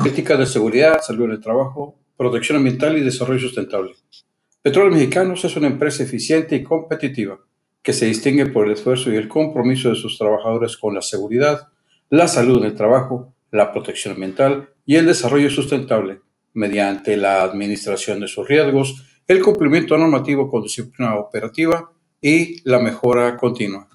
Política de seguridad, salud en el trabajo, protección ambiental y desarrollo sustentable. Petróleos Mexicanos es una empresa eficiente y competitiva que se distingue por el esfuerzo y el compromiso de sus trabajadores con la seguridad, la salud en el trabajo, la protección ambiental y el desarrollo sustentable, mediante la administración de sus riesgos, el cumplimiento normativo con disciplina operativa y la mejora continua.